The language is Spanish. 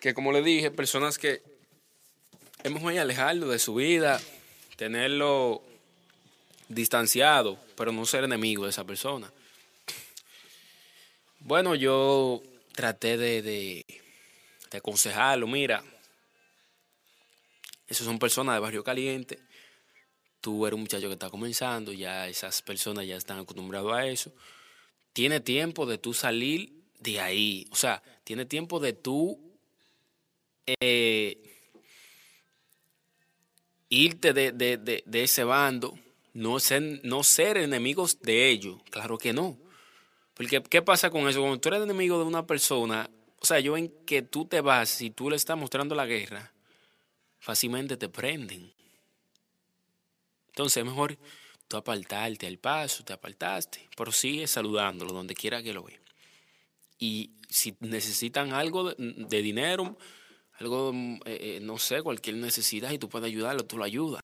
que como le dije, personas que es mejor alejarlo de su vida, tenerlo distanciado, pero no ser enemigo de esa persona. Bueno, yo traté de, de, de aconsejarlo, mira, esas son personas de barrio caliente, tú eres un muchacho que está comenzando, ya esas personas ya están acostumbrados a eso. Tiene tiempo de tú salir de ahí, o sea, tiene tiempo de tú eh, irte de, de, de, de, ese bando, no ser, no ser enemigos de ellos, claro que no. Porque, ¿qué pasa con eso? Cuando tú eres enemigo de una persona, o sea, yo en que tú te vas, si tú le estás mostrando la guerra, fácilmente te prenden. Entonces es mejor tú apartarte al paso, te apartaste, pero sigue saludándolo donde quiera que lo ve. Y si necesitan algo de, de dinero, algo, eh, no sé, cualquier necesidad y tú puedes ayudarlo, tú lo ayudas.